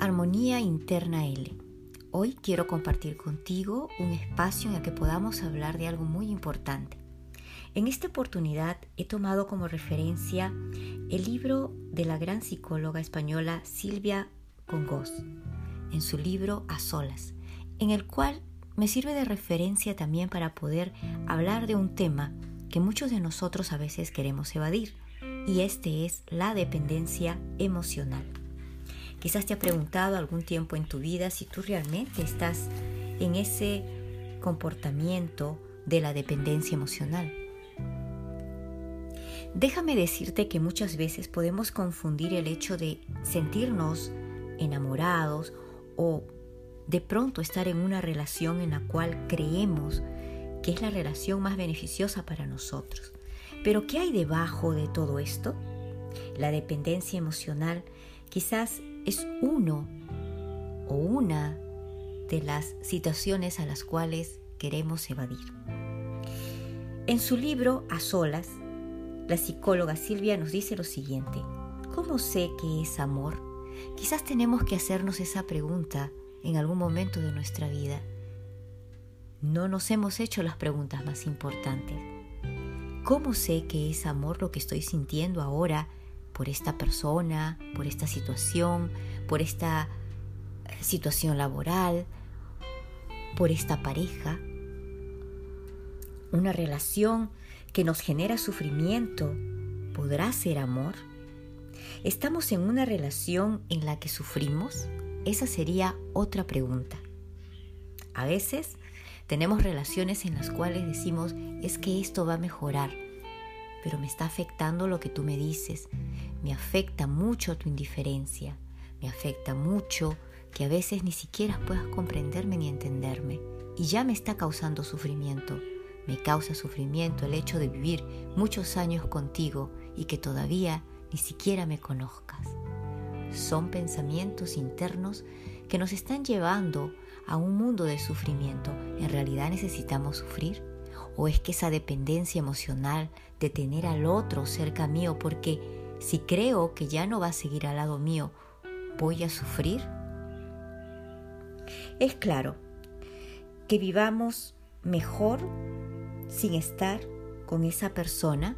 Armonía Interna L. Hoy quiero compartir contigo un espacio en el que podamos hablar de algo muy importante. En esta oportunidad he tomado como referencia el libro de la gran psicóloga española Silvia Congos, en su libro A Solas, en el cual me sirve de referencia también para poder hablar de un tema que muchos de nosotros a veces queremos evadir, y este es la dependencia emocional. Quizás te ha preguntado algún tiempo en tu vida si tú realmente estás en ese comportamiento de la dependencia emocional. Déjame decirte que muchas veces podemos confundir el hecho de sentirnos enamorados o de pronto estar en una relación en la cual creemos que es la relación más beneficiosa para nosotros. Pero ¿qué hay debajo de todo esto? La dependencia emocional quizás es uno o una de las situaciones a las cuales queremos evadir. En su libro A Solas, la psicóloga Silvia nos dice lo siguiente, ¿cómo sé que es amor? Quizás tenemos que hacernos esa pregunta en algún momento de nuestra vida. No nos hemos hecho las preguntas más importantes. ¿Cómo sé que es amor lo que estoy sintiendo ahora por esta persona, por esta situación, por esta eh, situación laboral, por esta pareja. Una relación que nos genera sufrimiento, ¿podrá ser amor? ¿Estamos en una relación en la que sufrimos? Esa sería otra pregunta. A veces tenemos relaciones en las cuales decimos, es que esto va a mejorar, pero me está afectando lo que tú me dices, me afecta mucho tu indiferencia, me afecta mucho que a veces ni siquiera puedas comprenderme ni entenderme y ya me está causando sufrimiento. Me causa sufrimiento el hecho de vivir muchos años contigo y que todavía ni siquiera me conozcas. Son pensamientos internos que nos están llevando a un mundo de sufrimiento. ¿En realidad necesitamos sufrir? ¿O es que esa dependencia emocional de tener al otro cerca mío porque si creo que ya no va a seguir al lado mío, ¿voy a sufrir? Es claro que vivamos mejor sin estar con esa persona.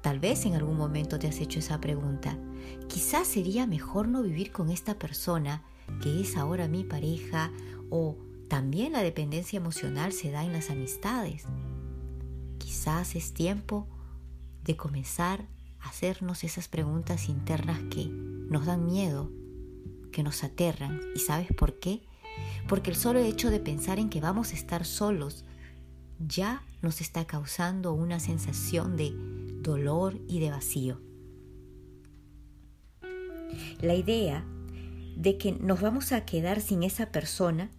Tal vez en algún momento te has hecho esa pregunta. Quizás sería mejor no vivir con esta persona que es ahora mi pareja o también la dependencia emocional se da en las amistades. Quizás es tiempo de comenzar hacernos esas preguntas internas que nos dan miedo, que nos aterran. ¿Y sabes por qué? Porque el solo hecho de pensar en que vamos a estar solos ya nos está causando una sensación de dolor y de vacío. La idea de que nos vamos a quedar sin esa persona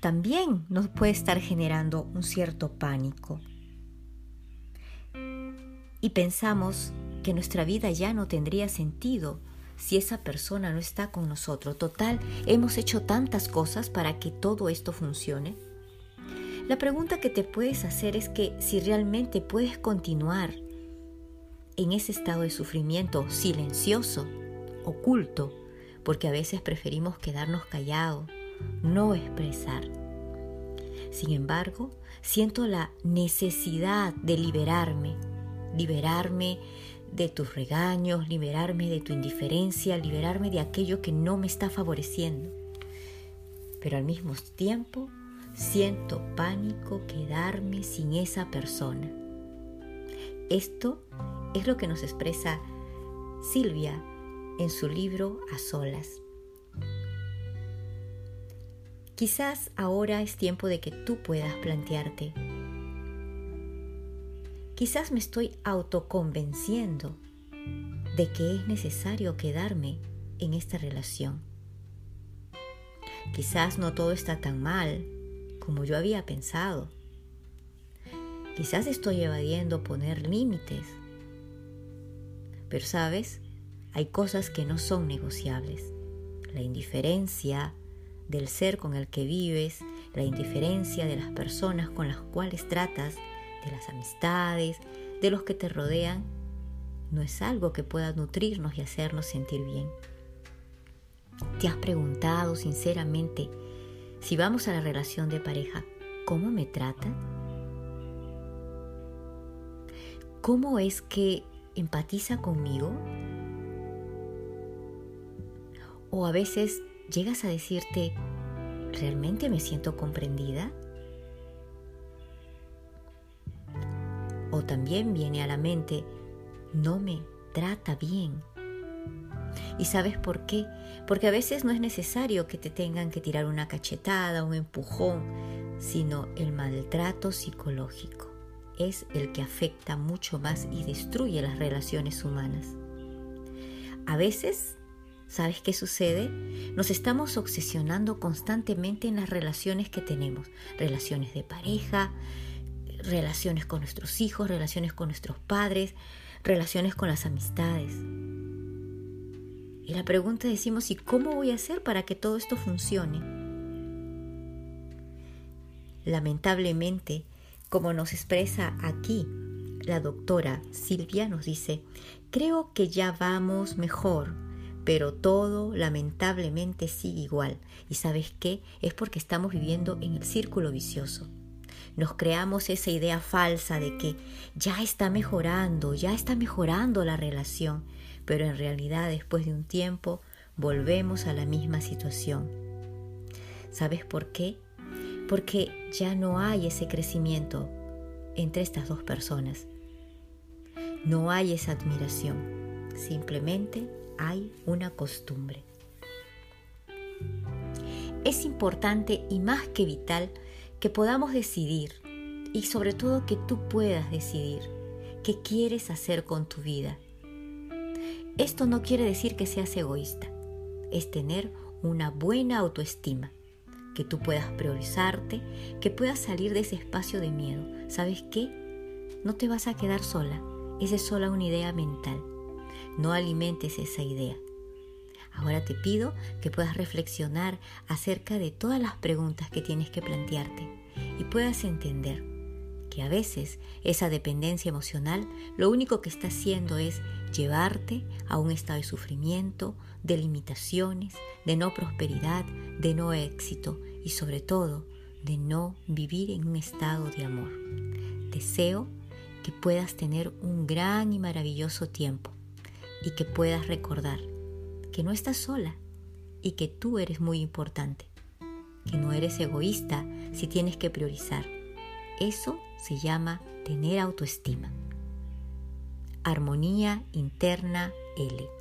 también nos puede estar generando un cierto pánico. Y pensamos que nuestra vida ya no tendría sentido si esa persona no está con nosotros. Total, hemos hecho tantas cosas para que todo esto funcione. La pregunta que te puedes hacer es que si realmente puedes continuar en ese estado de sufrimiento silencioso, oculto, porque a veces preferimos quedarnos callados, no expresar. Sin embargo, siento la necesidad de liberarme, liberarme de tus regaños, liberarme de tu indiferencia, liberarme de aquello que no me está favoreciendo. Pero al mismo tiempo siento pánico quedarme sin esa persona. Esto es lo que nos expresa Silvia en su libro A Solas. Quizás ahora es tiempo de que tú puedas plantearte Quizás me estoy autoconvenciendo de que es necesario quedarme en esta relación. Quizás no todo está tan mal como yo había pensado. Quizás estoy evadiendo poner límites. Pero sabes, hay cosas que no son negociables. La indiferencia del ser con el que vives, la indiferencia de las personas con las cuales tratas, de las amistades, de los que te rodean, no es algo que pueda nutrirnos y hacernos sentir bien. ¿Te has preguntado sinceramente si vamos a la relación de pareja, cómo me trata? ¿Cómo es que empatiza conmigo? O a veces llegas a decirte, ¿realmente me siento comprendida? O también viene a la mente, no me trata bien. ¿Y sabes por qué? Porque a veces no es necesario que te tengan que tirar una cachetada, un empujón, sino el maltrato psicológico es el que afecta mucho más y destruye las relaciones humanas. A veces, ¿sabes qué sucede? Nos estamos obsesionando constantemente en las relaciones que tenemos, relaciones de pareja, relaciones con nuestros hijos, relaciones con nuestros padres, relaciones con las amistades. Y la pregunta decimos, ¿y cómo voy a hacer para que todo esto funcione? Lamentablemente, como nos expresa aquí la doctora Silvia, nos dice, creo que ya vamos mejor, pero todo lamentablemente sigue igual. ¿Y sabes qué? Es porque estamos viviendo en el círculo vicioso. Nos creamos esa idea falsa de que ya está mejorando, ya está mejorando la relación, pero en realidad después de un tiempo volvemos a la misma situación. ¿Sabes por qué? porque ya no hay ese crecimiento entre estas dos personas. No hay esa admiración, simplemente hay una costumbre. Es importante y más que vital que podamos decidir y sobre todo que tú puedas decidir qué quieres hacer con tu vida. Esto no quiere decir que seas egoísta, es tener una buena autoestima que tú puedas priorizarte, que puedas salir de ese espacio de miedo. ¿Sabes qué? No te vas a quedar sola. Esa es sola una idea mental. No alimentes esa idea. Ahora te pido que puedas reflexionar acerca de todas las preguntas que tienes que plantearte y puedas entender que a veces esa dependencia emocional lo único que está haciendo es llevarte a un estado de sufrimiento, de limitaciones, de no prosperidad, de no éxito y sobre todo de no vivir en un estado de amor. Deseo que puedas tener un gran y maravilloso tiempo y que puedas recordar que no estás sola y que tú eres muy importante, que no eres egoísta si tienes que priorizar. Eso se llama tener autoestima. Armonía Interna L.